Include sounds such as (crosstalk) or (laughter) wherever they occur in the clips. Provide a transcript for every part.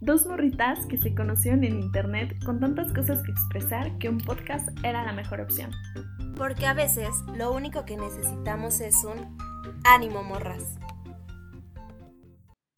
Dos morritas que se conocieron en internet con tantas cosas que expresar que un podcast era la mejor opción. Porque a veces lo único que necesitamos es un ánimo morras.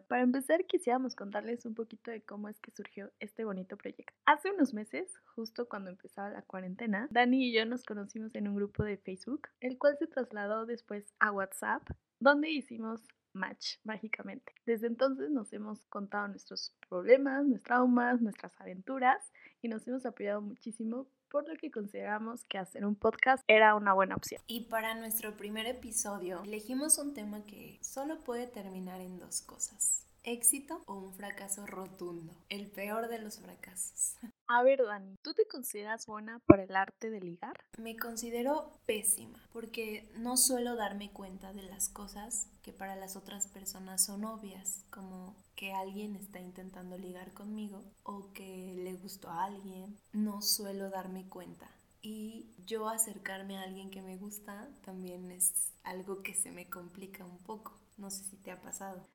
Para empezar, quisiéramos contarles un poquito de cómo es que surgió este bonito proyecto. Hace unos meses, justo cuando empezaba la cuarentena, Dani y yo nos conocimos en un grupo de Facebook, el cual se trasladó después a WhatsApp, donde hicimos match mágicamente. Desde entonces nos hemos contado nuestros problemas, nuestros traumas, nuestras aventuras y nos hemos apoyado muchísimo por lo que consideramos que hacer un podcast era una buena opción. Y para nuestro primer episodio elegimos un tema que solo puede terminar en dos cosas éxito o un fracaso rotundo, el peor de los fracasos. (laughs) A ver, Dani, ¿tú te consideras buena para el arte de ligar? Me considero pésima porque no suelo darme cuenta de las cosas que para las otras personas son obvias, como que alguien está intentando ligar conmigo o que le gustó a alguien. No suelo darme cuenta. Y yo acercarme a alguien que me gusta también es algo que se me complica un poco. No sé si te ha pasado.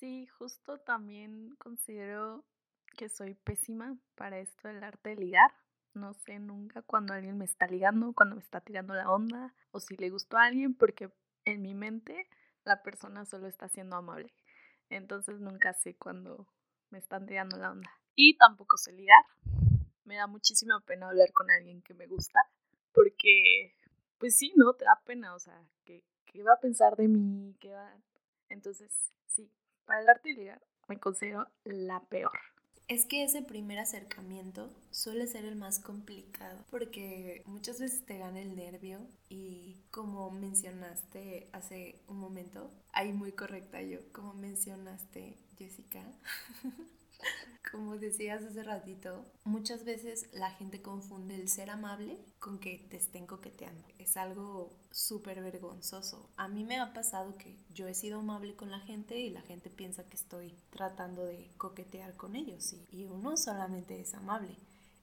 Sí, justo también considero que soy pésima para esto del arte de ligar. No sé nunca cuando alguien me está ligando, cuando me está tirando la onda o si le gustó a alguien porque en mi mente la persona solo está siendo amable. Entonces nunca sé cuando me están tirando la onda. Y tampoco sé ligar. Me da muchísima pena hablar con alguien que me gusta porque, pues sí, ¿no? Te da pena, o sea, ¿qué, qué va a pensar de mí? ¿Qué va? Entonces, sí, para el arte de ligar me considero la peor. Es que ese primer acercamiento suele ser el más complicado porque muchas veces te gana el nervio y como mencionaste hace un momento, ahí muy correcta yo, como mencionaste Jessica, (laughs) como decías hace ratito, muchas veces la gente confunde el ser amable con que te estén coqueteando. Es algo súper vergonzoso. A mí me ha pasado que yo he sido amable con la gente y la gente piensa que estoy tratando de coquetear con ellos y, y uno solamente es amable.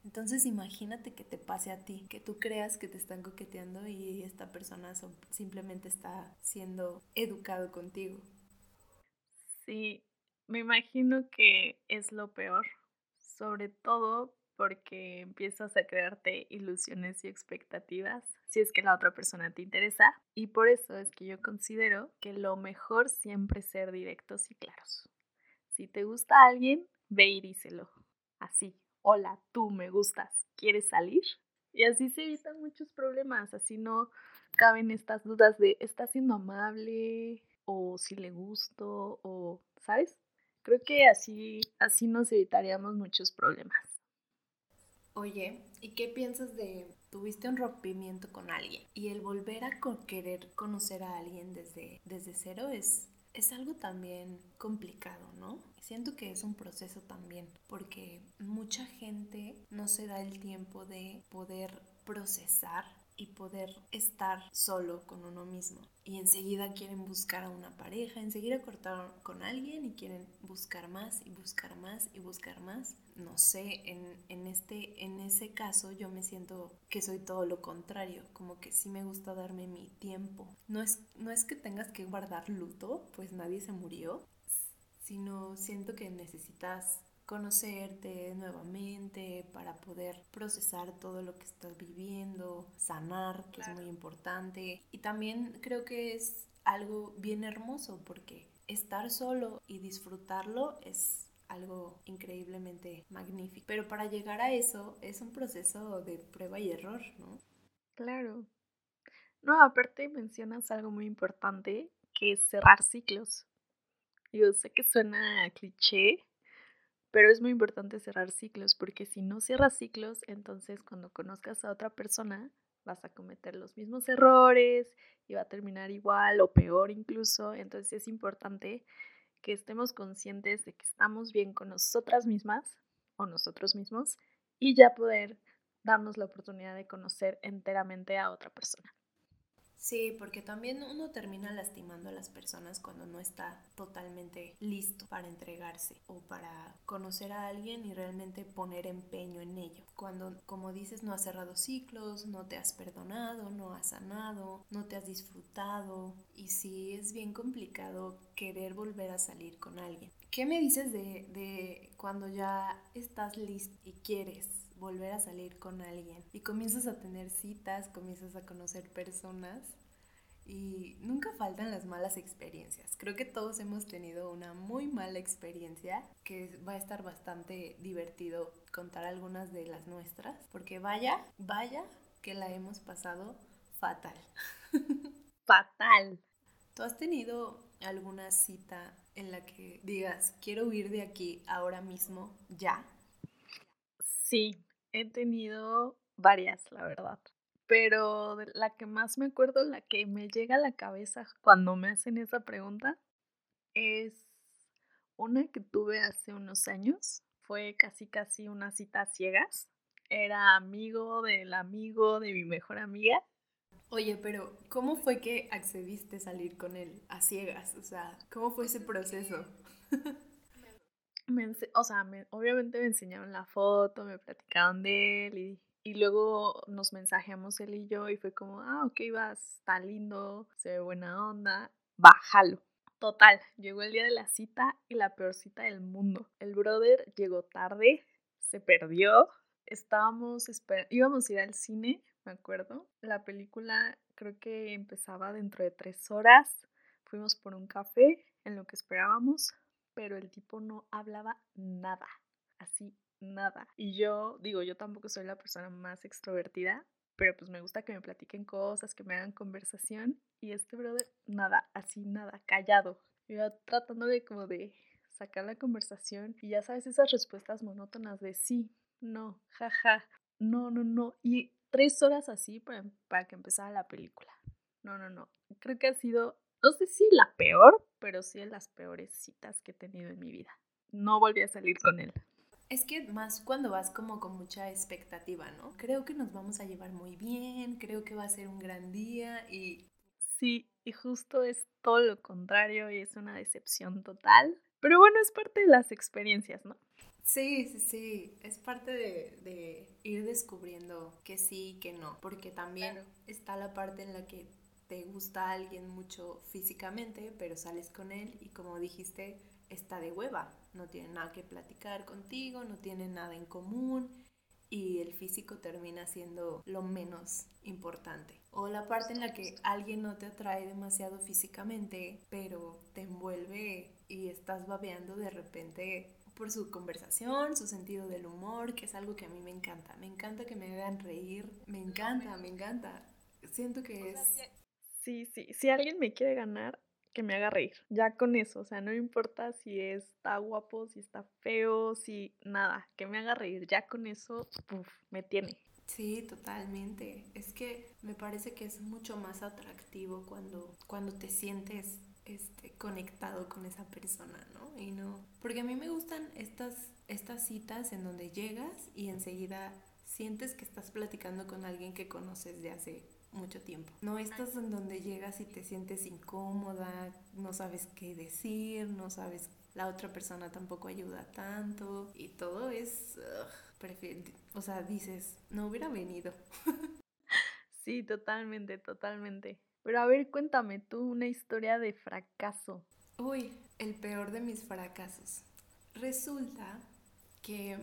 Entonces imagínate que te pase a ti, que tú creas que te están coqueteando y esta persona simplemente está siendo educado contigo. Sí, me imagino que es lo peor, sobre todo porque empiezas a crearte ilusiones y expectativas si es que la otra persona te interesa y por eso es que yo considero que lo mejor siempre es ser directos y claros. Si te gusta alguien, ve y díselo. Así, hola, tú me gustas, ¿quieres salir? Y así se evitan muchos problemas, así no caben estas dudas de ¿está siendo amable? o si le gusto o, ¿sabes? Creo que así, así nos evitaríamos muchos problemas. Oye, ¿y qué piensas de tuviste un rompimiento con alguien y el volver a querer conocer a alguien desde, desde cero es, es algo también complicado, ¿no? Siento que es un proceso también porque mucha gente no se da el tiempo de poder procesar y poder estar solo con uno mismo. Y enseguida quieren buscar a una pareja, enseguida cortaron con alguien y quieren buscar más y buscar más y buscar más. No sé, en, en, este, en ese caso yo me siento que soy todo lo contrario, como que sí me gusta darme mi tiempo. No es, no es que tengas que guardar luto, pues nadie se murió, sino siento que necesitas conocerte nuevamente, para poder procesar todo lo que estás viviendo, sanar, que es muy importante. Y también creo que es algo bien hermoso porque estar solo y disfrutarlo es algo increíblemente magnífico. Pero para llegar a eso es un proceso de prueba y error, ¿no? Claro. No, aparte mencionas algo muy importante que es cerrar ciclos. Yo sé que suena cliché, pero es muy importante cerrar ciclos porque si no cierras ciclos, entonces cuando conozcas a otra persona vas a cometer los mismos errores y va a terminar igual o peor incluso. Entonces es importante que estemos conscientes de que estamos bien con nosotras mismas o nosotros mismos y ya poder darnos la oportunidad de conocer enteramente a otra persona. Sí, porque también uno termina lastimando a las personas cuando no está totalmente listo para entregarse o para conocer a alguien y realmente poner empeño en ello. Cuando, como dices, no has cerrado ciclos, no te has perdonado, no has sanado, no te has disfrutado y sí es bien complicado querer volver a salir con alguien. ¿Qué me dices de, de cuando ya estás listo y quieres volver a salir con alguien y comienzas a tener citas, comienzas a conocer personas y nunca faltan las malas experiencias. Creo que todos hemos tenido una muy mala experiencia que va a estar bastante divertido contar algunas de las nuestras, porque vaya, vaya que la hemos pasado fatal. (laughs) Fatal. ¿Tú has tenido alguna cita en la que digas, quiero huir de aquí ahora mismo, ya? Sí, he tenido varias, la verdad pero la que más me acuerdo, la que me llega a la cabeza cuando me hacen esa pregunta, es una que tuve hace unos años. Fue casi casi una cita ciegas. Era amigo del amigo de mi mejor amiga. Oye, pero ¿cómo fue que accediste a salir con él a ciegas? O sea, ¿cómo fue ese proceso? (laughs) o sea, obviamente me enseñaron la foto, me platicaron de él y y luego nos mensajeamos él y yo y fue como, ah, ok, vas, está lindo, se ve buena onda, bájalo. Total, llegó el día de la cita y la peor cita del mundo. El brother llegó tarde, se perdió, estábamos íbamos a ir al cine, me acuerdo. La película creo que empezaba dentro de tres horas. Fuimos por un café en lo que esperábamos, pero el tipo no hablaba nada, así nada. Y yo digo, yo tampoco soy la persona más extrovertida, pero pues me gusta que me platiquen cosas, que me hagan conversación. Y este brother, nada, así nada, callado. Yo tratando de como de sacar la conversación y ya sabes esas respuestas monótonas de sí, no, jaja, no, no, no. Y tres horas así para, para que empezara la película. No, no, no. Creo que ha sido, no sé si la peor, pero sí de las peores citas que he tenido en mi vida. No volví a salir con él. Es que más cuando vas como con mucha expectativa, ¿no? Creo que nos vamos a llevar muy bien, creo que va a ser un gran día y... Sí, y justo es todo lo contrario y es una decepción total. Pero bueno, es parte de las experiencias, ¿no? Sí, sí, sí, es parte de, ir descubriendo que sí y que no, porque también está la parte en la que te gusta alguien mucho físicamente, pero sales con él y como dijiste, está de hueva, no tiene nada que platicar contigo, no tiene nada en común y el físico termina siendo lo menos importante. O la parte en la que alguien no te atrae demasiado físicamente, pero te envuelve y estás babeando de repente por su conversación, su sentido del humor, que es algo que a mí me encanta. Me encanta que me hagan reír, me encanta, me encanta. Siento que es... Sí, sí, si alguien me quiere ganar, que me haga reír. Ya con eso, o sea, no importa si está guapo, si está feo, si nada, que me haga reír. Ya con eso, me tiene. Sí, totalmente. Es que me parece que es mucho más atractivo cuando, cuando te sientes este, conectado con esa persona, ¿no? Y no. Porque a mí me gustan estas, estas citas en donde llegas y enseguida sientes que estás platicando con alguien que conoces de hace mucho tiempo. No estás en donde llegas y te sientes incómoda, no sabes qué decir, no sabes, la otra persona tampoco ayuda tanto y todo es, o sea, dices, no hubiera venido. (laughs) sí, totalmente, totalmente. Pero a ver, cuéntame tú una historia de fracaso. Uy, el peor de mis fracasos. Resulta que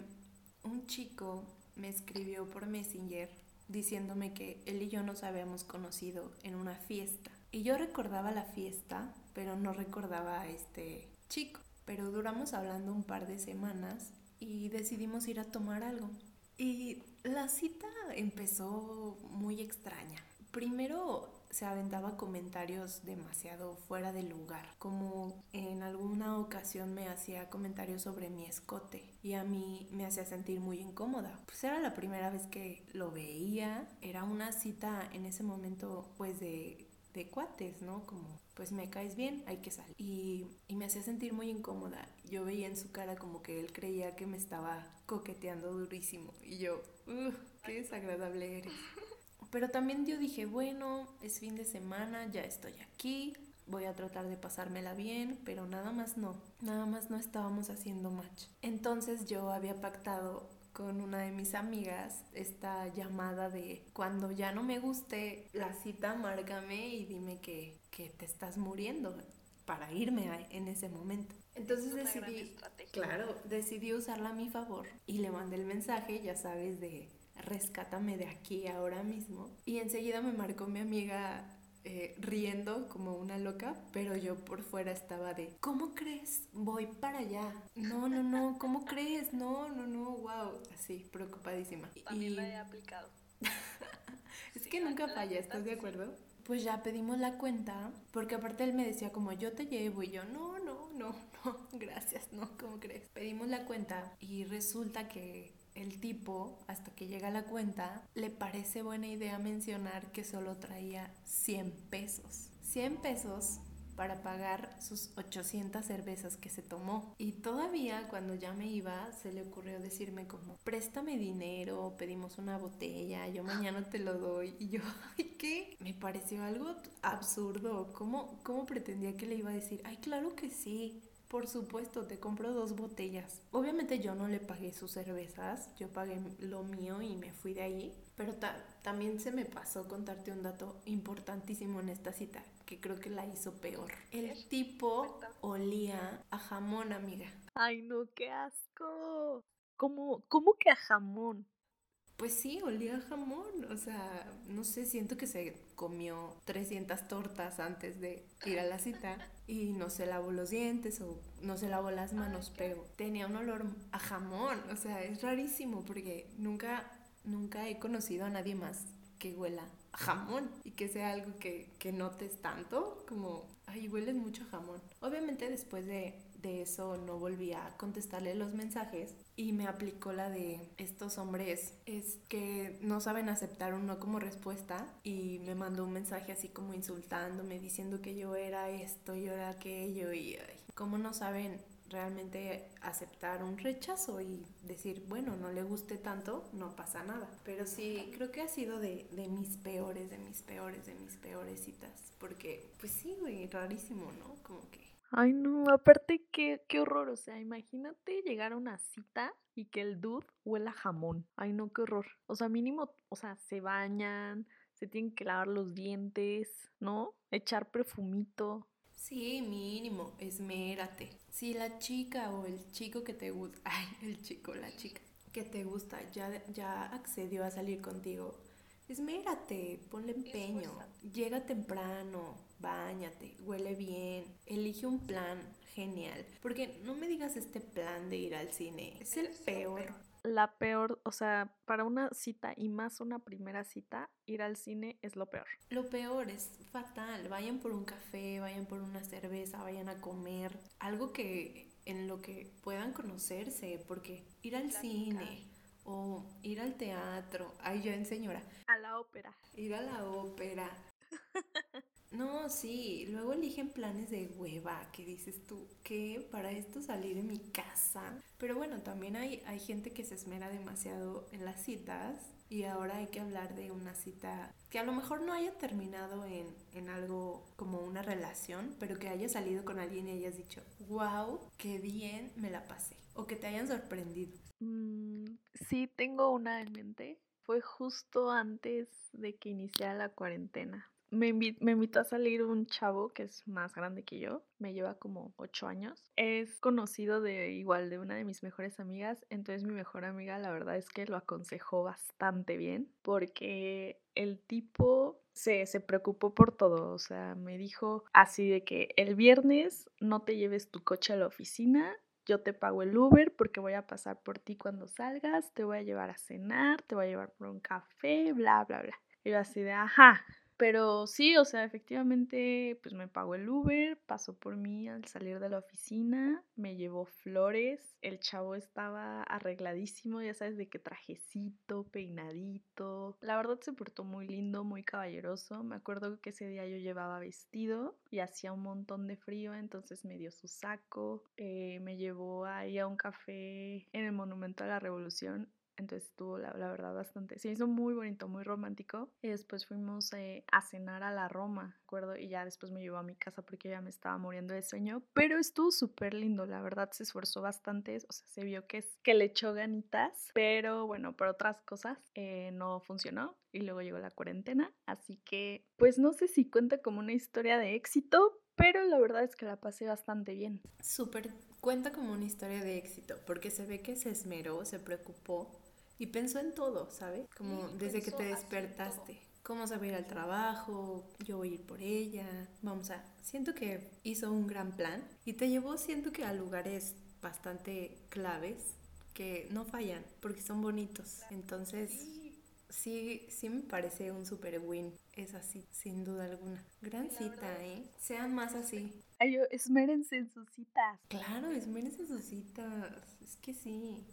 un chico me escribió por Messenger diciéndome que él y yo nos habíamos conocido en una fiesta. Y yo recordaba la fiesta, pero no recordaba a este chico. Pero duramos hablando un par de semanas y decidimos ir a tomar algo. Y la cita empezó muy extraña. Primero se aventaba comentarios demasiado fuera de lugar, como en alguna ocasión me hacía comentarios sobre mi escote y a mí me hacía sentir muy incómoda. Pues era la primera vez que lo veía, era una cita en ese momento pues de, de cuates, ¿no? Como pues me caes bien, hay que salir. Y, y, me hacía sentir muy incómoda. Yo veía en su cara como que él creía que me estaba coqueteando durísimo. Y yo, qué desagradable eres! Pero también yo dije, bueno, es fin de semana, ya estoy aquí, voy a tratar de pasármela bien, pero nada más no, nada más no estábamos haciendo match. Entonces yo había pactado con una de mis amigas esta llamada de cuando ya no me guste la cita, márgame y dime que, que te estás muriendo para irme en ese momento. Entonces decidí, claro, decidí usarla a mi favor y le mandé el mensaje, ya sabes, de rescátame de aquí ahora mismo. Y enseguida me marcó mi amiga eh, riendo como una loca, pero yo por fuera estaba de, ¿cómo crees? Voy para allá. No, no, no, ¿cómo crees? No, no, no, wow. Así, preocupadísima. También y... la he aplicado. (laughs) es que nunca falla, ¿estás de acuerdo? Pues ya pedimos la cuenta, porque aparte él me decía como yo te llevo y yo no, no, no, no, (laughs) gracias, no, ¿cómo crees? Pedimos la cuenta y resulta que el tipo, hasta que llega la cuenta, le parece buena idea mencionar que solo traía 100 pesos. 100 pesos para pagar sus 800 cervezas que se tomó. Y todavía cuando ya me iba, se le ocurrió decirme como, préstame dinero, pedimos una botella, yo mañana te lo doy. Y yo, (laughs) ¿y qué? Me pareció algo absurdo. ¿Cómo, ¿Cómo pretendía que le iba a decir? Ay, claro que sí. Por supuesto, te compro dos botellas. Obviamente yo no le pagué sus cervezas, yo pagué lo mío y me fui de ahí. Pero también se me pasó contarte un dato importantísimo en esta cita, que creo que la hizo peor. El tipo olía a jamón, amiga. Ay, no, qué asco. ¿Cómo, cómo que a jamón? Pues sí, olía a jamón. O sea, no sé, siento que se comió 300 tortas antes de ir a la cita y no se lavó los dientes o no se lavó las manos, pero tenía un olor a jamón. O sea, es rarísimo porque nunca, nunca he conocido a nadie más que huela a jamón y que sea algo que, que notes tanto como, ay, hueles mucho a jamón. Obviamente después de de eso no volví a contestarle los mensajes y me aplicó la de estos hombres es que no saben aceptar un no como respuesta y me mandó un mensaje así como insultándome diciendo que yo era esto yo era aquello y cómo no saben realmente aceptar un rechazo y decir, bueno, no le guste tanto, no pasa nada. Pero sí, creo que ha sido de, de mis peores, de mis peores, de mis peores citas. Porque, pues sí, güey, rarísimo, ¿no? Como que Ay, no, aparte, qué, qué horror. O sea, imagínate llegar a una cita y que el dude huela jamón. Ay, no, qué horror. O sea, mínimo, o sea, se bañan, se tienen que lavar los dientes, ¿no? Echar perfumito. Sí, mínimo, esmérate. Si la chica o el chico que te gusta, ay, el chico, la chica que te gusta ya, ya accedió a salir contigo, esmérate, ponle empeño, llega temprano, Báñate, huele bien, elige un plan genial. Porque no me digas este plan de ir al cine, es el peor. La peor, o sea, para una cita y más una primera cita, ir al cine es lo peor. Lo peor es fatal. Vayan por un café, vayan por una cerveza, vayan a comer. Algo que en lo que puedan conocerse, porque ir al cine o ir al teatro, ay, yo en señora. A la ópera. Ir a la ópera. No, sí, luego eligen planes de hueva, que dices tú, que para esto salí de mi casa. Pero bueno, también hay, hay gente que se esmera demasiado en las citas y ahora hay que hablar de una cita que a lo mejor no haya terminado en, en algo como una relación, pero que haya salido con alguien y hayas dicho, wow, qué bien me la pasé. O que te hayan sorprendido. Mm, sí, tengo una en mente. Fue justo antes de que iniciara la cuarentena me, invitó a salir un chavo que es más grande que yo, me lleva como ocho años. Es conocido de igual de una de mis mejores amigas, entonces mi mejor amiga la verdad es que lo aconsejó bastante bien porque el tipo se, se preocupó por todo, o sea, me dijo así de que el viernes no te lleves tu coche a la oficina, yo te pago el Uber porque voy a pasar por ti cuando salgas, te voy a llevar a cenar, te voy a llevar por un café, bla, bla, bla. Y yo así de, ajá, pero sí, o sea, efectivamente, pues me pagó el Uber, pasó por mí al salir de la oficina, me llevó flores, el chavo estaba arregladísimo, ya sabes, de qué trajecito, peinadito. La verdad se portó muy lindo, muy caballeroso. Me acuerdo que ese día yo llevaba vestido y hacía un montón de frío, entonces me dio su saco, eh, me llevó ahí a un café en el Monumento a la Revolución entonces estuvo, la, verdad, bastante. Se hizo muy bonito, muy romántico. Y después fuimos eh, a cenar a la Roma, acuerdo? Y ya después me llevó a mi casa porque ya me estaba muriendo de sueño. Pero estuvo súper lindo, la verdad, se esforzó bastante. O sea, se vio que, es, que le echó ganitas. Pero bueno, por otras cosas eh, no funcionó. Y luego llegó la cuarentena. Así que, pues no sé si cuenta como una historia de éxito, pero la verdad es que la pasé bastante bien. Súper, cuenta como una historia de éxito, porque se ve que se esmeró, se preocupó y pensó en todo, ¿sabes? Como desde que te despertaste. Cómo saber al trabajo, yo voy a ir por ella, vamos a... Siento que hizo un gran plan y te llevó, siento que a lugares bastante claves que no fallan porque son bonitos. Entonces, sí, sí me parece un super win. Es así, sin duda alguna. Gran cita, ¿eh? Sean más así. Ay, esmérense en sus citas. Claro, esmérense en sus citas. Es que sí.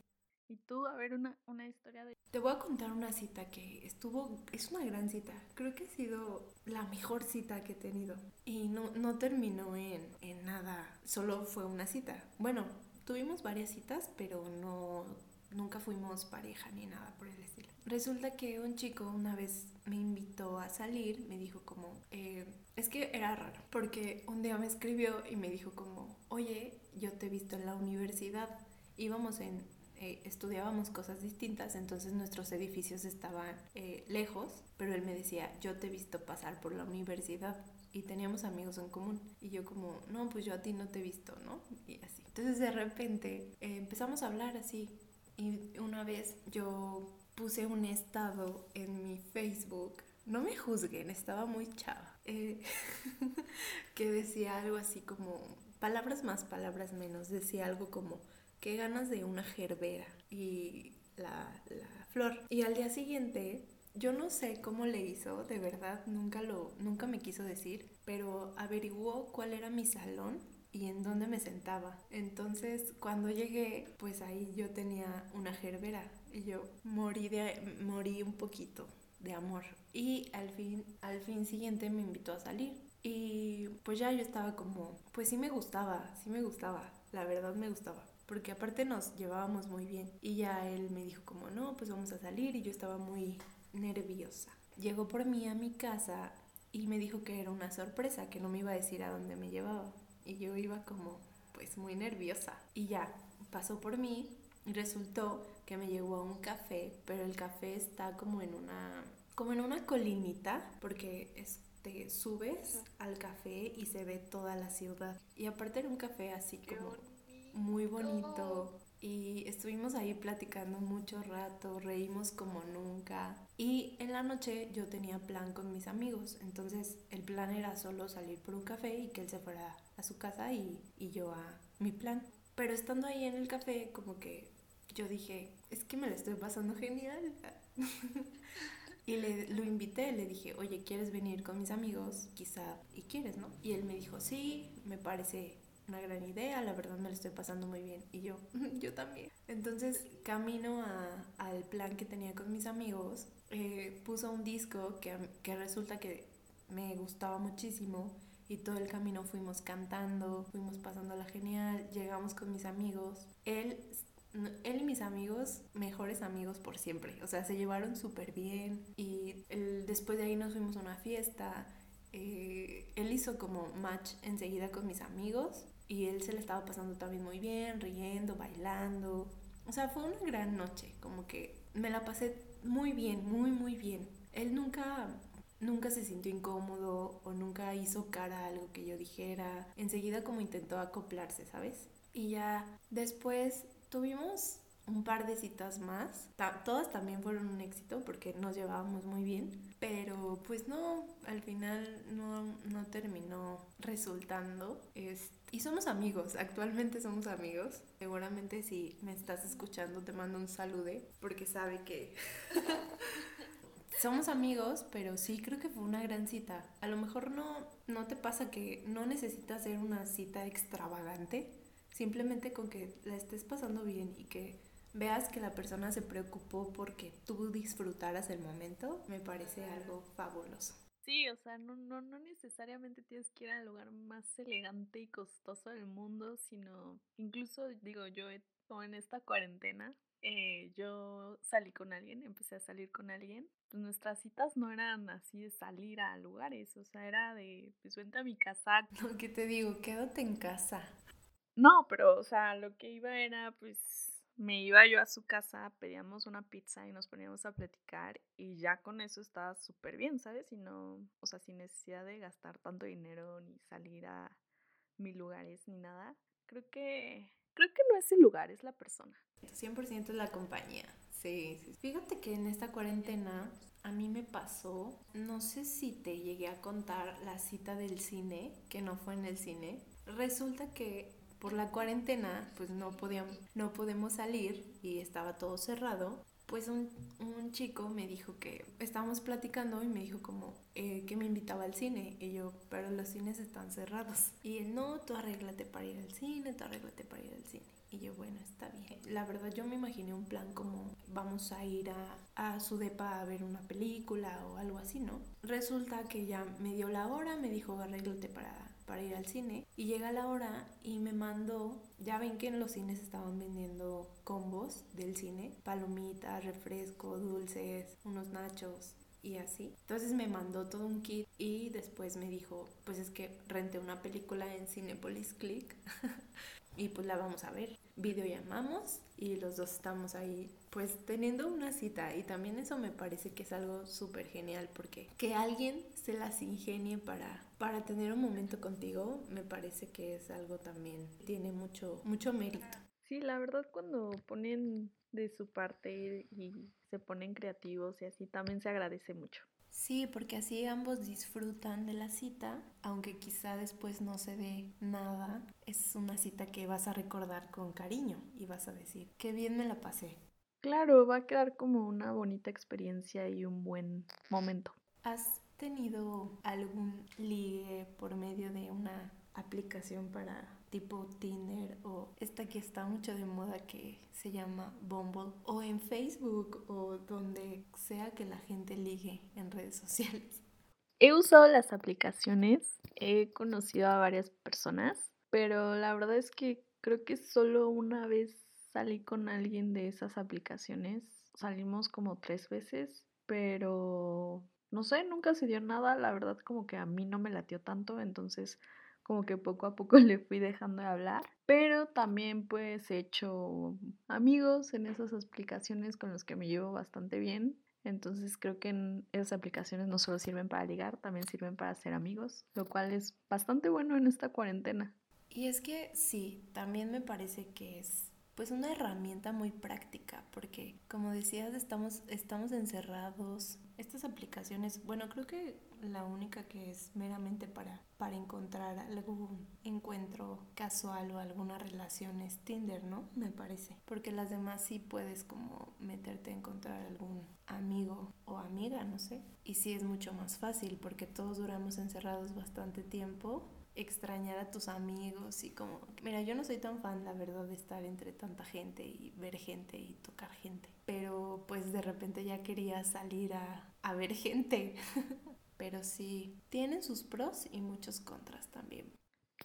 Y tú, a ver, una, una historia de... Te voy a contar una cita que estuvo, es una gran cita. Creo que ha sido la mejor cita que he tenido. Y no, no terminó en, en nada, solo fue una cita. Bueno, tuvimos varias citas, pero no, nunca fuimos pareja ni nada por el estilo. Resulta que un chico una vez me invitó a salir, me dijo como, eh, es que era raro, porque un día me escribió y me dijo como, oye, yo te he visto en la universidad, íbamos en eh, estudiábamos cosas distintas, entonces nuestros edificios estaban eh, lejos, pero él me decía, yo te he visto pasar por la universidad y teníamos amigos en común. Y yo como, no, pues yo a ti no te he visto, ¿no? Y así. Entonces de repente eh, empezamos a hablar así. Y una vez yo puse un estado en mi Facebook. No me juzguen, estaba muy chava. (laughs) que decía algo así como, palabras más, palabras menos. Decía algo como, qué ganas de una gerbera y la, flor. Y al día siguiente, yo no sé cómo le hizo, de verdad, nunca, lo, nunca me quiso decir, pero averiguó cuál era mi salón y en dónde me sentaba. Entonces, cuando llegué, pues ahí yo tenía una gerbera y yo morí, de, morí un poquito de amor. Y al fin, al fin siguiente me invitó a salir. Y pues ya yo estaba como, pues sí me gustaba, sí me gustaba, la verdad me gustaba porque aparte nos llevábamos muy bien. Y ya él me dijo como, no, pues vamos a salir y yo estaba muy nerviosa. Llegó por mí a mi casa y me dijo que era una sorpresa, que no me iba a decir a dónde me llevaba. Y yo iba como, pues muy nerviosa. Y ya, pasó por mí y resultó que me llevó a un café, pero el café está como en una, como en una colinita, porque es te subes al café y se ve toda la ciudad. Y aparte era un café así como muy bonito y estuvimos ahí platicando mucho rato, reímos como nunca y en la noche yo tenía plan con mis amigos, entonces el plan era solo salir por un café y que él se fuera a su casa y, y yo a mi plan. Pero estando ahí en el café como que yo dije, es que me lo estoy pasando genial. (laughs) Y le, lo invité, le dije, oye, ¿quieres venir con mis amigos? Quizá, y quieres, ¿no? Y él me dijo, sí, me parece una gran idea, la verdad me lo estoy pasando muy bien. Y yo, (laughs) yo también. Entonces, camino a, al plan que tenía con mis amigos, eh, puso un disco que, que resulta que me gustaba muchísimo y todo el camino fuimos cantando, fuimos pasándola genial, llegamos con mis amigos. Él, él y mis amigos, mejores amigos por siempre, o sea, se llevaron súper bien y el, después de ahí nos fuimos a una fiesta. Eh, él hizo como match enseguida con mis amigos y él se le estaba pasando también muy bien, riendo, bailando. O sea, fue una gran noche, como que me la pasé muy bien, muy, muy bien. Él nunca, nunca se sintió incómodo o nunca hizo cara a algo que yo dijera. Enseguida como intentó acoplarse, ¿sabes? Y ya después tuvimos un par de citas más. todas también fueron un éxito porque nos llevábamos muy bien. Pero pues no, al final no, no terminó resultando. Este, y somos amigos, (laughs) actualmente somos amigos. Seguramente si me estás escuchando te mando un salude porque sabe que (laughs) somos amigos, pero sí creo que fue una gran cita. A lo mejor no, no te pasa que no necesitas hacer una cita extravagante, simplemente con que la estés pasando bien y que veas que la persona se preocupó porque tú disfrutaras el momento, me parece algo fabuloso. Sí, o sea, no, no, no necesariamente tienes que ir al lugar más elegante y costoso del mundo, sino incluso, digo, yo en esta cuarentena, eh, yo salí con alguien, empecé a salir con alguien, pues nuestras citas no eran así de salir a lugares, o sea, era de, pues vente a mi casa. (laughs) ¿qué te digo? Quédate en casa. No, pero, o sea, lo que iba era, pues, me iba yo a su casa, pedíamos una pizza y nos poníamos a platicar y ya con eso estaba súper bien, ¿sabes? Y no, o sea, sin necesidad de gastar tanto dinero ni salir a mil lugares ni nada. Creo que, creo que no es el lugar, es la persona. 100% es la compañía. Sí, sí. Fíjate que en esta cuarentena a mí me pasó, no sé si te llegué a contar la cita del cine, que no fue en el cine. Resulta que por la cuarentena, pues no podíamos, no podemos salir y estaba todo cerrado. Pues un, chico me dijo que estábamos platicando y me dijo como eh, que me invitaba al cine. Y yo, pero los cines están cerrados. Y él, no, tú arréglate para ir al cine, tú arréglate para ir al cine. Y yo, bueno, está bien. La verdad yo me imaginé un plan como vamos a ir a, a su depa a ver una película o algo así, ¿no? Resulta que ya me dio la hora, me dijo arréglate para para ir al cine y llega la hora y me mandó, ya ven que en los cines estaban vendiendo combos del cine, palomitas, refresco, dulces, unos nachos y así. Entonces me mandó todo un kit y después me dijo, pues es que renté una película en Cinepolis Click (laughs) y pues la vamos a ver. Video llamamos y los dos estamos ahí pues teniendo una cita y también eso me parece que es algo súper genial porque que alguien se las ingenie para, para tener un momento contigo me parece que es algo también, tiene mucho, mucho mérito. Sí, la verdad cuando ponen de su parte y se ponen creativos y así también se agradece mucho. Sí, porque así ambos disfrutan de la cita, aunque quizá después no se dé nada, es una cita que vas a recordar con cariño y vas a decir, qué bien me la pasé. Claro, va a quedar como una bonita experiencia y un buen momento. ¿Has tenido algún ligue por medio de una aplicación para tipo Tinder o esta que está mucho de moda que se llama Bumble o en Facebook o donde sea que la gente ligue en redes sociales? He usado las aplicaciones, he conocido a varias personas, pero la verdad es que creo que solo una vez salí con alguien de esas aplicaciones. Salimos como tres veces, pero no sé, nunca se dio nada. La verdad como que a mí no me latió tanto, entonces como que poco a poco (laughs) le fui dejando de hablar. Pero también pues he hecho amigos en esas aplicaciones con los que me llevo bastante bien. Entonces creo que esas aplicaciones no solo sirven para ligar, también sirven para ser amigos, lo cual es bastante bueno en esta cuarentena. Y es que sí, también me parece que es pues una herramienta muy práctica, porque como decías, estamos, estamos encerrados. Estas aplicaciones, bueno, creo que la única que es meramente para, para encontrar algún encuentro casual o alguna relación es Tinder, ¿no? Me parece. Porque las demás sí puedes como meterte a encontrar algún amigo o amiga, no sé. Y sí es mucho más fácil porque todos duramos encerrados bastante tiempo extrañar a tus amigos y como, mira, yo no soy tan fan, la verdad, de estar entre tanta gente y ver gente y tocar gente, pero pues de repente ya quería salir a, ver (laughs) gente, pero sí, tienen sus pros y muchos contras también.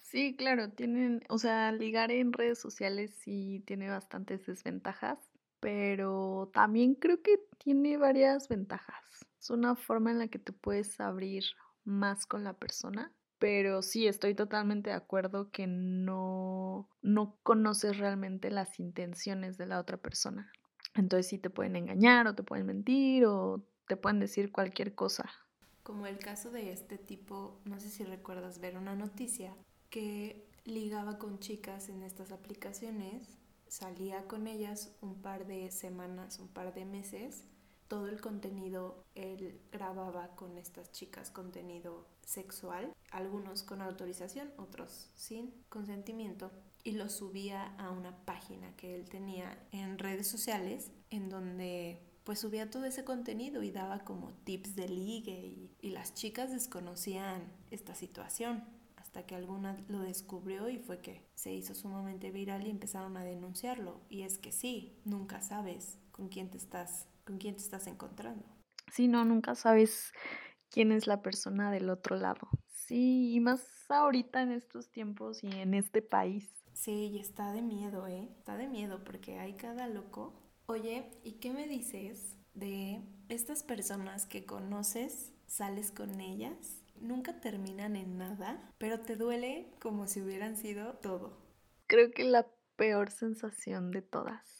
Sí, claro, tienen, o sea, ligar en redes sociales sí tiene bastantes desventajas, pero también creo que tiene varias ventajas. Es una forma en la que te puedes abrir más con la persona pero sí estoy totalmente de acuerdo que no, no conoces realmente las intenciones de la otra persona. Entonces sí te pueden engañar o te pueden mentir o te pueden decir cualquier cosa. Como el caso de este tipo, no sé si recuerdas ver una noticia que ligaba con chicas en estas aplicaciones, salía con ellas un par de semanas, un par de meses todo el contenido él grababa con estas chicas contenido sexual, algunos con autorización, otros sin consentimiento, y lo subía a una página que él tenía en redes sociales en donde pues subía todo ese contenido y daba como tips de ligue y, y las chicas desconocían esta situación hasta que alguna lo descubrió y fue que se hizo sumamente viral y empezaron a denunciarlo. Y es que sí, nunca sabes con quién te estás con quién te estás encontrando. Sí, no, nunca sabes quién es la persona del otro lado. Sí, y más ahorita en estos tiempos y en este país. Sí, y está de miedo, ¿eh? Está de miedo porque hay cada loco. Oye, ¿y qué me dices de estas personas que conoces, sales con ellas, nunca terminan en nada, pero te duele como si hubieran sido todo? Creo que la peor sensación de todas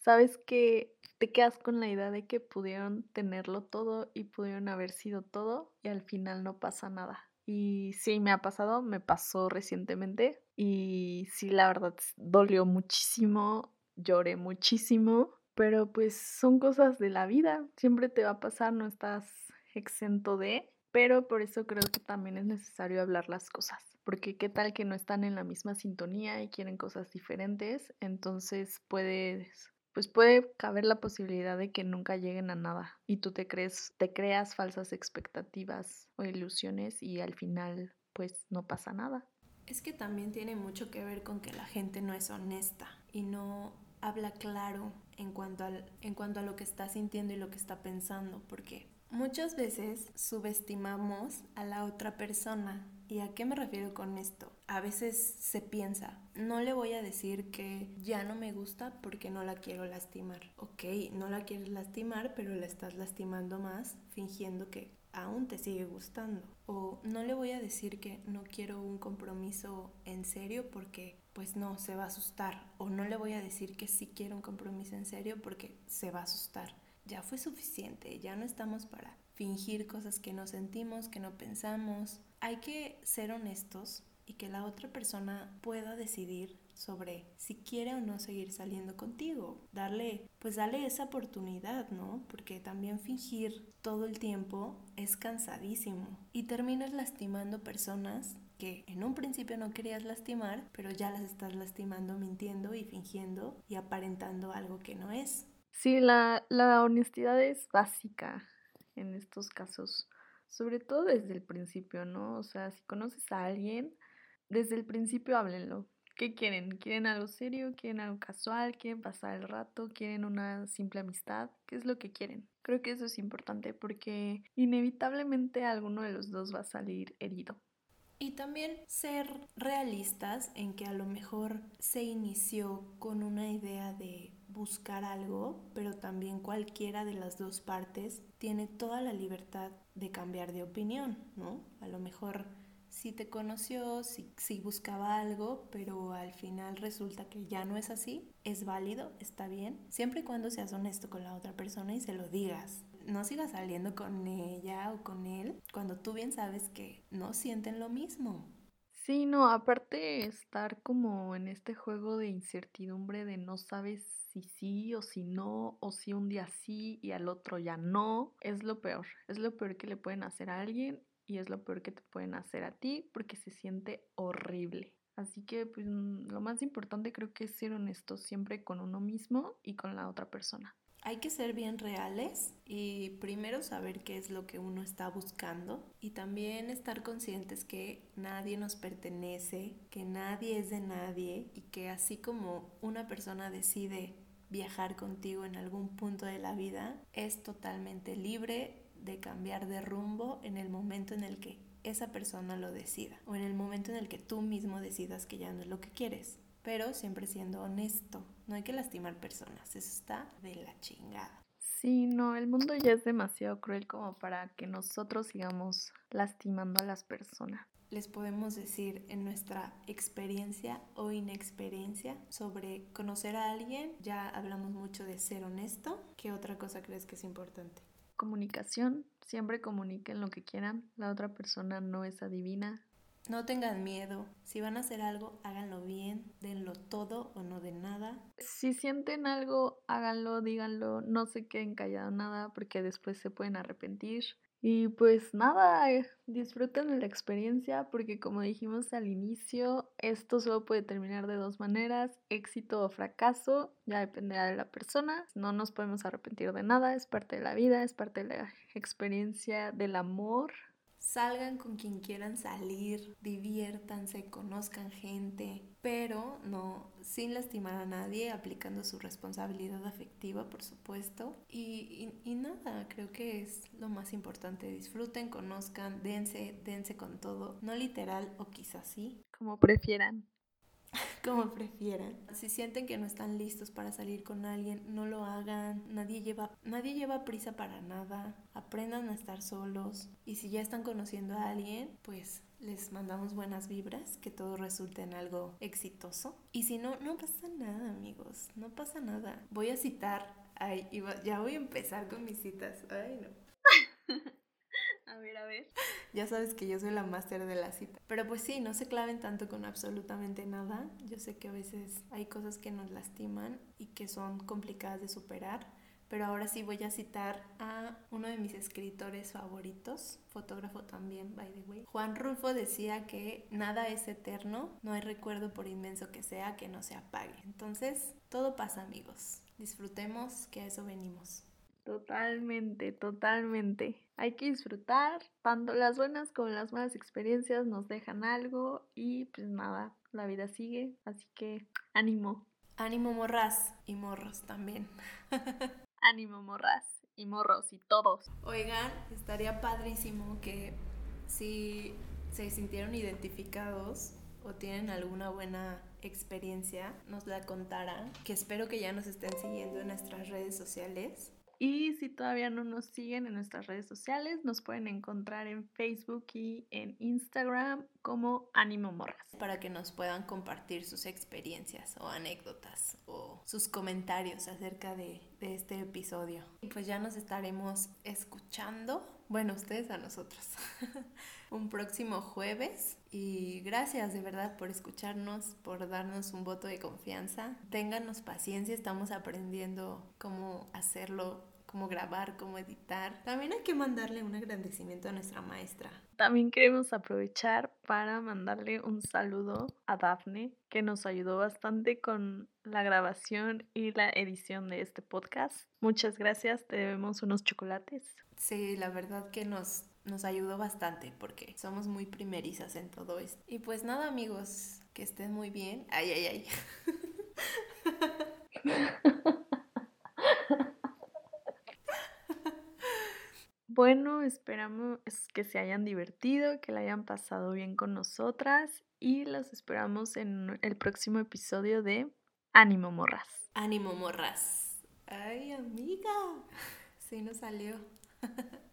sabes que te quedas con la idea de que pudieron tenerlo todo y pudieron haber sido todo y al final no pasa nada. Y sí, me ha pasado, me pasó recientemente y sí, la verdad, dolió muchísimo, lloré muchísimo, pero pues son cosas de la vida, siempre te va a pasar, no estás exento de, pero por eso creo que también es necesario hablar las cosas, porque qué tal que no están en la misma sintonía y quieren cosas diferentes, entonces puedes pues puede caber la posibilidad de que nunca lleguen a nada y tú te crees te creas falsas expectativas o ilusiones y al final pues no pasa nada. Es que también tiene mucho que ver con que la gente no es honesta y no habla claro en cuanto, al, en cuanto a lo que está sintiendo y lo que está pensando, porque muchas veces subestimamos a la otra persona. ¿Y a qué me refiero con esto? A veces se piensa, no le voy a decir que ya no me gusta porque no la quiero lastimar. Ok, no la quieres lastimar, pero la estás lastimando más fingiendo que aún te sigue gustando. O no le voy a decir que no quiero un compromiso en serio porque pues no, se va a asustar. O no le voy a decir que sí quiero un compromiso en serio porque se va a asustar. Ya fue suficiente, ya no estamos para fingir cosas que no sentimos, que no pensamos. Hay que ser honestos y que la otra persona pueda decidir sobre si quiere o no seguir saliendo contigo. Darle, pues darle esa oportunidad, ¿no? Porque también fingir todo el tiempo es cansadísimo y terminas lastimando personas que en un principio no querías lastimar, pero ya las estás lastimando mintiendo y fingiendo y aparentando algo que no es. Sí, la, la honestidad es básica en estos casos, sobre todo desde el principio, ¿no? O sea, si conoces a alguien, desde el principio háblenlo. ¿Qué quieren? ¿Quieren algo serio? ¿Quieren algo casual? ¿Quieren pasar el rato? ¿Quieren una simple amistad? ¿Qué es lo que quieren? Creo que eso es importante porque inevitablemente alguno de los dos va a salir herido. Y también ser realistas en que a lo mejor se inició con una idea de buscar algo, pero también cualquiera de las dos partes tiene toda la libertad de cambiar de opinión, ¿no? A lo mejor sí te conoció, sí, sí, buscaba algo, pero al final resulta que ya no es así, es válido, está bien, siempre y cuando seas honesto con la otra persona y se lo digas no sigas saliendo con ella o con él cuando tú bien sabes que no sienten lo mismo. Sí, no, aparte estar como en este juego de incertidumbre de no sabes si sí o si no, o si un día sí y al otro ya no, es lo peor. Es lo peor que le pueden hacer a alguien y es lo peor que te pueden hacer a ti porque se siente horrible. Así que pues lo más importante creo que es ser honesto siempre con uno mismo y con la otra persona hay que ser bien reales y primero saber qué es lo que uno está buscando y también estar conscientes que nadie nos pertenece, que nadie es de nadie y que así como una persona decide viajar contigo en algún punto de la vida, es totalmente libre de cambiar de rumbo en el momento en el que esa persona lo decida o en el momento en el que tú mismo decidas que ya no es lo que quieres pero siempre siendo honesto. No hay que lastimar personas, eso está de la chingada. Sí, no, el mundo ya es demasiado cruel como para que nosotros sigamos lastimando a las personas. Les podemos decir en nuestra experiencia o inexperiencia sobre conocer a alguien, ya hablamos mucho de ser honesto. ¿Qué otra cosa crees que es importante? Comunicación, siempre comuniquen lo que quieran, la otra persona no es adivina, no tengan miedo. Si van a hacer algo, háganlo bien. Denlo todo o no de nada. Si sienten algo, háganlo, díganlo. No se queden callados nada porque después se pueden arrepentir. Y pues nada, eh, disfruten de la experiencia porque como dijimos al inicio, esto solo puede terminar de dos maneras, éxito o fracaso, ya dependerá de la persona, no nos podemos arrepentir de nada, es parte de la vida, es parte de la experiencia del amor Salgan con quien quieran salir, diviértanse, conozcan gente, pero no sin lastimar a nadie, aplicando su responsabilidad afectiva, por supuesto. Y, y, nada, creo que es lo más importante. Disfruten, conozcan, dense, dense con todo. No literal o quizás sí. Como prefieran. (laughs) como prefieran. Si sienten que no están listos para salir con alguien, no lo hagan. Nadie lleva, nadie lleva prisa para nada. Aprendan a estar solos. Y si ya están conociendo a alguien, pues les mandamos buenas vibras, que todo resulte en algo exitoso. Y si no, no pasa nada, amigos. No pasa nada. Voy a citar. Ay, ya voy a empezar con mis citas. Ay, no. (laughs) Ver, a ver. Ya sabes que yo soy la máster de la cita. Pero pues sí, no se claven tanto con absolutamente nada. Yo sé que a veces hay cosas que nos lastiman y que son complicadas de superar. Pero ahora sí voy a citar a uno de mis escritores favoritos, fotógrafo también, by the way. Juan Rulfo decía que nada es eterno, no hay recuerdo por inmenso que sea que no se apague. Entonces, todo pasa amigos. Disfrutemos que a eso venimos. Totalmente, totalmente. Hay que disfrutar, tanto las buenas como las malas experiencias nos dejan algo y pues nada, la vida sigue, así que ánimo. Ánimo morras y morros también. (laughs) ánimo morras y morros y todos. Oigan, estaría padrísimo que si se sintieron identificados o tienen alguna buena experiencia, nos la contaran, que espero que ya nos estén siguiendo en nuestras redes sociales y si todavía no nos siguen en nuestras redes sociales, nos pueden encontrar en Facebook y en Instagram como Ánimo Morras. Para que nos puedan compartir sus experiencias o anécdotas o sus comentarios acerca de, de este episodio. Y pues ya nos estaremos escuchando, bueno, ustedes a nosotros, (laughs) un próximo jueves. Y gracias de verdad por escucharnos, por darnos un voto de confianza. Ténganos paciencia, estamos aprendiendo cómo hacerlo cómo grabar, cómo editar. También hay que mandarle un agradecimiento a nuestra maestra. También queremos aprovechar para mandarle un saludo a Dafne, que nos ayudó bastante con la grabación y la edición de este podcast. Muchas gracias, te debemos unos chocolates. Sí, la verdad que nos, nos ayudó bastante porque somos muy primerizas en todo esto. Y pues nada, amigos, que estén muy bien. Ay, ay, ay. (laughs) Bueno, esperamos que se hayan divertido, que la hayan pasado bien con nosotras y los esperamos en el próximo episodio de Ánimo Morras. Ánimo Morras. Ay, amiga. Sí nos salió. (laughs)